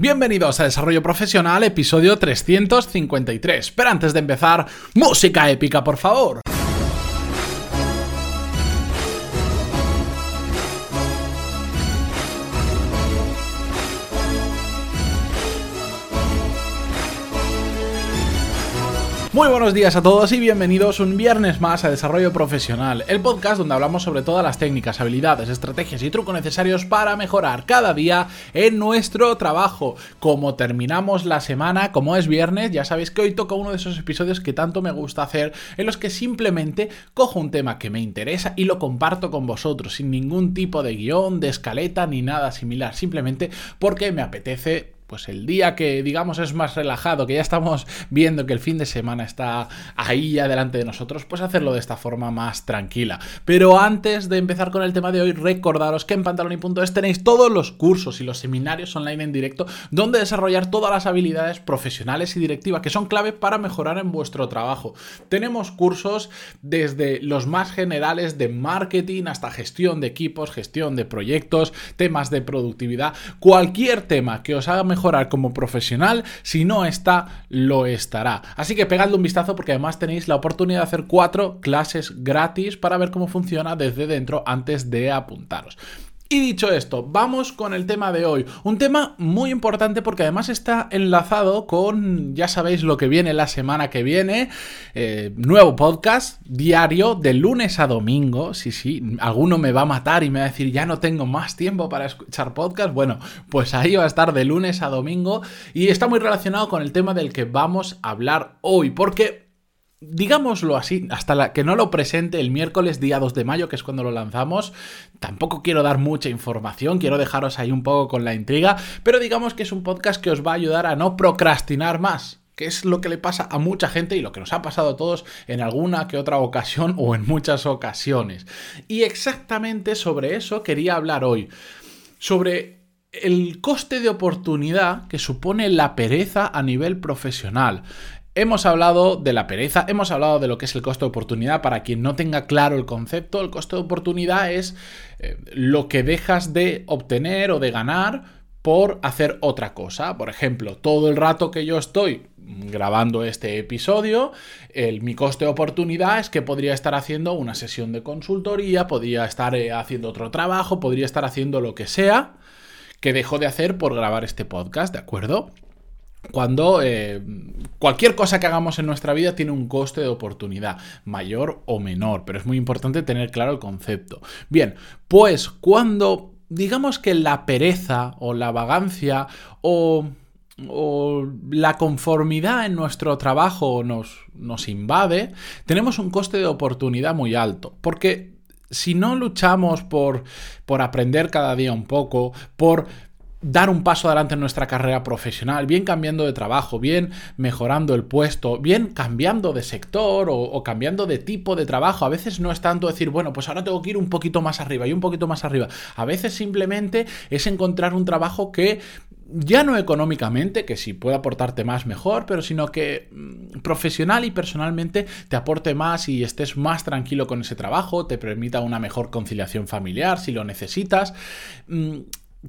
Bienvenidos a Desarrollo Profesional, episodio 353. Pero antes de empezar, música épica, por favor. Muy buenos días a todos y bienvenidos un viernes más a Desarrollo Profesional, el podcast donde hablamos sobre todas las técnicas, habilidades, estrategias y trucos necesarios para mejorar cada día en nuestro trabajo. Como terminamos la semana, como es viernes, ya sabéis que hoy toca uno de esos episodios que tanto me gusta hacer, en los que simplemente cojo un tema que me interesa y lo comparto con vosotros, sin ningún tipo de guion, de escaleta ni nada similar, simplemente porque me apetece pues el día que digamos es más relajado, que ya estamos viendo que el fin de semana está ahí ya delante de nosotros, pues hacerlo de esta forma más tranquila. Pero antes de empezar con el tema de hoy, recordaros que en pantaloni.es tenéis todos los cursos y los seminarios online en directo donde desarrollar todas las habilidades profesionales y directivas que son clave para mejorar en vuestro trabajo. Tenemos cursos desde los más generales de marketing hasta gestión de equipos, gestión de proyectos, temas de productividad, cualquier tema que os haga mejorar mejorar como profesional, si no está, lo estará. Así que pegadle un vistazo porque además tenéis la oportunidad de hacer cuatro clases gratis para ver cómo funciona desde dentro antes de apuntaros. Y dicho esto, vamos con el tema de hoy. Un tema muy importante porque además está enlazado con, ya sabéis lo que viene la semana que viene, eh, nuevo podcast diario de lunes a domingo. Sí, sí, alguno me va a matar y me va a decir, ya no tengo más tiempo para escuchar podcast. Bueno, pues ahí va a estar de lunes a domingo y está muy relacionado con el tema del que vamos a hablar hoy, porque digámoslo así, hasta que no lo presente el miércoles día 2 de mayo, que es cuando lo lanzamos, tampoco quiero dar mucha información, quiero dejaros ahí un poco con la intriga, pero digamos que es un podcast que os va a ayudar a no procrastinar más que es lo que le pasa a mucha gente y lo que nos ha pasado a todos en alguna que otra ocasión o en muchas ocasiones. Y exactamente sobre eso quería hablar hoy, sobre el coste de oportunidad que supone la pereza a nivel profesional. Hemos hablado de la pereza, hemos hablado de lo que es el costo de oportunidad. Para quien no tenga claro el concepto, el costo de oportunidad es eh, lo que dejas de obtener o de ganar por hacer otra cosa. Por ejemplo, todo el rato que yo estoy grabando este episodio, el, mi coste de oportunidad es que podría estar haciendo una sesión de consultoría, podría estar eh, haciendo otro trabajo, podría estar haciendo lo que sea que dejo de hacer por grabar este podcast, ¿de acuerdo? Cuando eh, cualquier cosa que hagamos en nuestra vida tiene un coste de oportunidad, mayor o menor, pero es muy importante tener claro el concepto. Bien, pues cuando digamos que la pereza o la vagancia o, la conformidad en nuestro trabajo nos, nos invade, tenemos un coste de oportunidad muy alto, porque si no luchamos por, por aprender cada día un poco, por dar un paso adelante en nuestra carrera profesional, bien cambiando de trabajo, bien mejorando el puesto, bien cambiando de sector o, cambiando de tipo de trabajo. A veces no es tanto decir, bueno, pues ahora tengo que ir un poquito más arriba y un poquito más arriba. A veces simplemente es encontrar un trabajo que ya no económicamente, que si puede aportarte más mejor, pero sino que mm, profesional y personalmente te aporte más y estés más tranquilo con ese trabajo, te permita una mejor conciliación familiar si lo necesitas.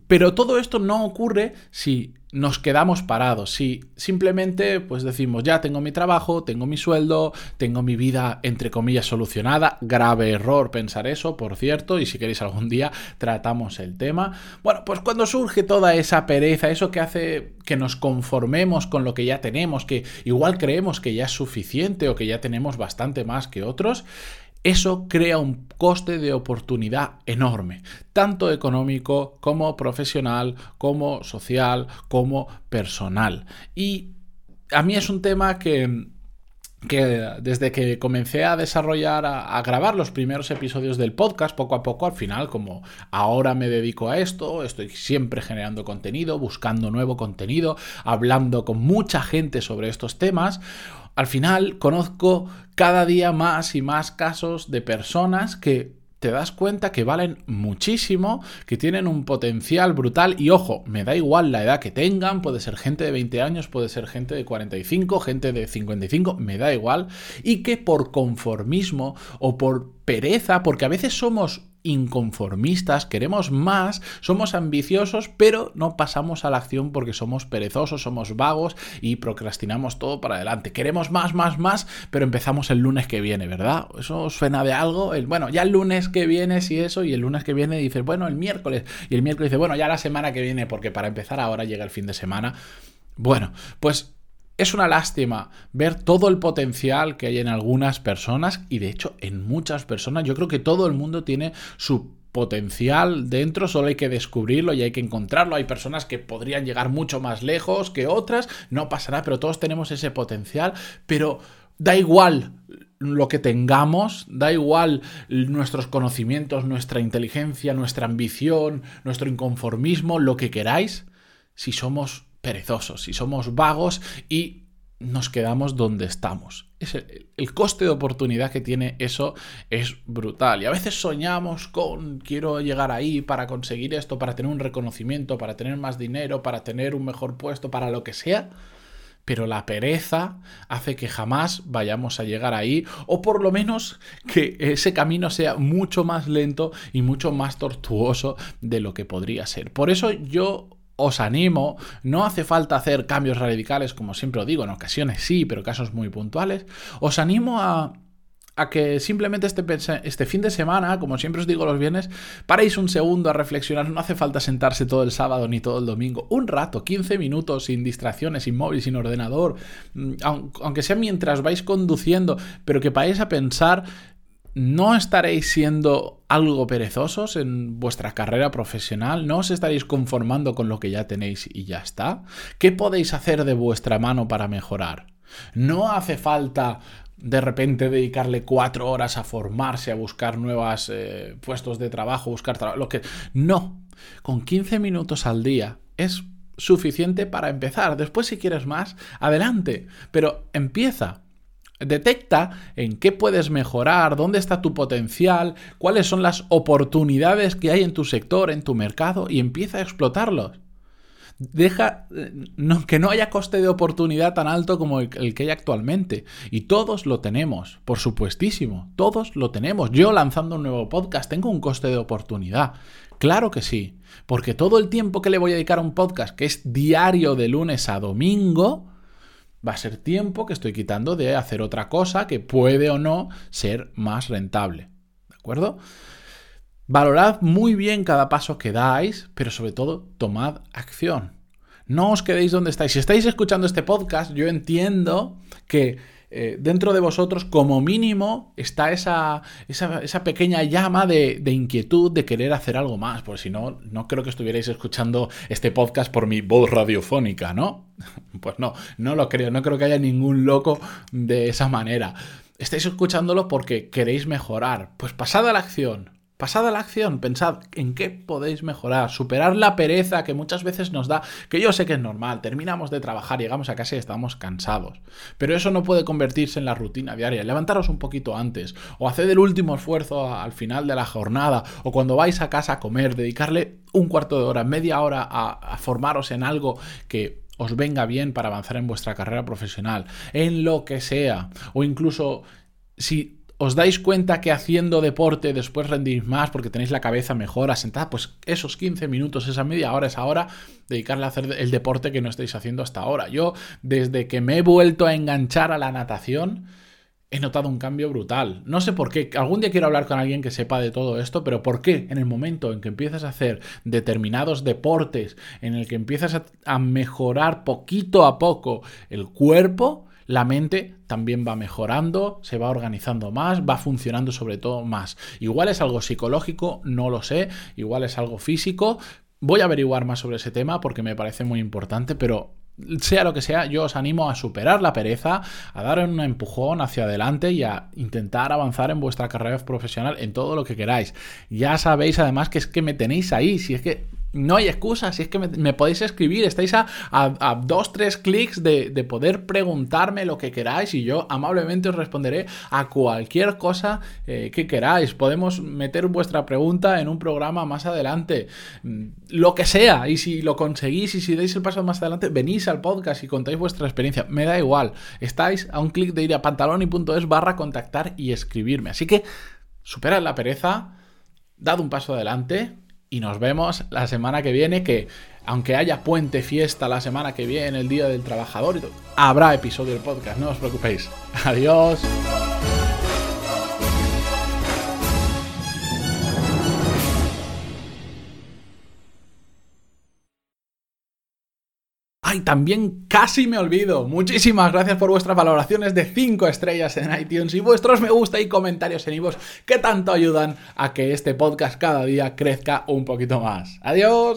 Pero todo esto no ocurre si nos quedamos parados, si simplemente pues decimos, ya tengo mi trabajo, tengo mi sueldo, tengo mi vida entre comillas solucionada, grave error pensar eso, por cierto, y si queréis algún día tratamos el tema. Bueno, pues cuando surge toda esa pereza, eso que hace que nos conformemos con lo que ya tenemos, que igual creemos que ya es suficiente o que ya tenemos bastante más que otros, eso crea un coste de oportunidad enorme, tanto económico como profesional, como social, como personal. Y a mí es un tema que, desde que comencé a desarrollar, a, grabar los primeros episodios del podcast, poco a poco, al final, como ahora me dedico a esto, estoy siempre generando contenido, buscando nuevo contenido, hablando con mucha gente sobre estos temas, al final conozco cada día más y más casos de personas que te das cuenta que valen muchísimo, que tienen un potencial brutal. Y ojo, me da igual la edad que tengan, puede ser gente de 20 años, puede ser gente de 45, gente de 55, me da igual, y que por conformismo o por pereza, porque a veces somos inconformistas, queremos más, somos ambiciosos, pero no pasamos a la acción porque somos perezosos, somos vagos y procrastinamos todo para adelante. Queremos más, más, más, pero empezamos el lunes que viene, ¿verdad? ¿Eso suena de algo? El, bueno, ya el lunes que viene sí eso, y el lunes que viene dices, bueno, el miércoles, y el miércoles dice, bueno, ya la semana que viene, porque para empezar ahora llega el fin de semana. Bueno, pues es una lástima ver todo el potencial que hay en algunas personas y de hecho en muchas personas. Yo creo que todo el mundo tiene su potencial dentro, solo hay que descubrirlo y hay que encontrarlo. Hay personas que podrían llegar mucho más lejos que otras, no pasará, pero todos tenemos ese potencial, pero da igual lo que tengamos, da igual nuestros conocimientos, nuestra inteligencia, nuestra ambición, nuestro inconformismo, lo que queráis, si somos perezosos, si somos vagos y nos quedamos donde estamos. el, coste de oportunidad que tiene eso es brutal. Y a veces soñamos con quiero llegar ahí para conseguir esto, para tener un reconocimiento, para tener más dinero, para tener un mejor puesto, para lo que sea. Pero la pereza hace que jamás vayamos a llegar ahí, o por lo menos que ese camino sea mucho más lento y mucho más tortuoso de lo que podría ser. Por eso yo os animo, no hace falta hacer cambios radicales, como siempre os digo, en ocasiones sí, pero casos muy puntuales, os animo a, a que simplemente este, este, fin de semana, como siempre os digo los viernes, paréis un segundo a reflexionar, no hace falta sentarse todo el sábado ni todo el domingo, un rato, 15 minutos sin distracciones, sin móvil, sin ordenador, mm, aunque sea mientras vais conduciendo, pero que paréis a pensar ¿No estaréis siendo algo perezosos en vuestra carrera profesional? ¿No os estaréis conformando con lo que ya tenéis y ya está? ¿Qué podéis hacer de vuestra mano para mejorar? No hace falta de repente dedicarle cuatro horas a formarse, a buscar nuevos eh, puestos de trabajo, buscar trabajo, lo que... No, con 15 minutos al día es suficiente para empezar. Después si quieres más, adelante, pero empieza. Detecta en qué puedes mejorar, dónde está tu potencial, cuáles son las oportunidades que hay en tu sector, en tu mercado y empieza a explotarlos. Deja eh, que no haya coste de oportunidad tan alto como el, el, que hay actualmente. Y todos lo tenemos, por supuestísimo. Todos lo tenemos. Yo lanzando un nuevo podcast tengo un coste de oportunidad. Claro que sí. Porque todo el tiempo que le voy a dedicar a un podcast, que es diario de lunes a domingo, va a ser tiempo que estoy quitando de hacer otra cosa que puede o no ser más rentable. ¿De acuerdo? Valorad muy bien cada paso que dais, pero sobre todo tomad acción. No os quedéis donde estáis. Si estáis escuchando este podcast, yo entiendo que eh, dentro de vosotros, como mínimo, está esa, esa, pequeña llama de, de, inquietud de querer hacer algo más, porque si no, no creo que estuvierais escuchando este podcast por mi voz radiofónica, ¿no? Pues no, no lo creo, no creo que haya ningún loco de esa manera. Estáis escuchándolo porque queréis mejorar. Pues pasad a la acción. Pasad a la acción, pensad en qué podéis mejorar, superar la pereza que muchas veces nos da, que yo sé que es normal, terminamos de trabajar, llegamos a casa y estamos cansados, pero eso no puede convertirse en la rutina diaria, levantaros un poquito antes, o haced el último esfuerzo al final de la jornada, o cuando vais a casa a comer, dedicarle un cuarto de hora, media hora a, a formaros en algo que os venga bien para avanzar en vuestra carrera profesional, en lo que sea, o incluso si os dais cuenta que haciendo deporte después rendís más porque tenéis la cabeza mejor asentada, pues esos 15 minutos, esa media hora, esa hora, dedicarle a hacer el deporte que no estáis haciendo hasta ahora. Yo, desde que me he vuelto a enganchar a la natación, he notado un cambio brutal. No sé por qué. Algún día quiero hablar con alguien que sepa de todo esto, pero ¿por qué? En el momento en que empiezas a hacer determinados deportes, en el que empiezas a, mejorar poquito a poco el cuerpo, la mente también va mejorando, se va organizando más, va funcionando sobre todo más. Igual es algo psicológico, no lo sé, igual es algo físico. Voy a averiguar más sobre ese tema porque me parece muy importante, pero sea lo que sea, yo os animo a superar la pereza, a dar un empujón hacia adelante y a intentar avanzar en vuestra carrera profesional en todo lo que queráis. Ya sabéis además que es que me tenéis ahí, si es que no hay excusa, si es que me, podéis escribir, estáis a, dos, tres clics de, poder preguntarme lo que queráis y yo amablemente os responderé a cualquier cosa eh, que queráis. Podemos meter vuestra pregunta en un programa más adelante, mm, lo que sea, y si lo conseguís y si dais el paso más adelante, venís al podcast y contáis vuestra experiencia, me da igual, estáis a un clic de ir a pantaloni.es barra contactar y escribirme. Así que superad la pereza dad un paso adelante y nos vemos la semana que viene, que aunque haya puente fiesta la semana que viene, el Día del Trabajador, habrá episodio del podcast, no os preocupéis. Adiós. Ay, también casi me olvido. Muchísimas gracias por vuestras valoraciones de 5 estrellas en iTunes y vuestros me gusta y comentarios en iVoox que tanto ayudan a que este podcast cada día crezca un poquito más. Adiós.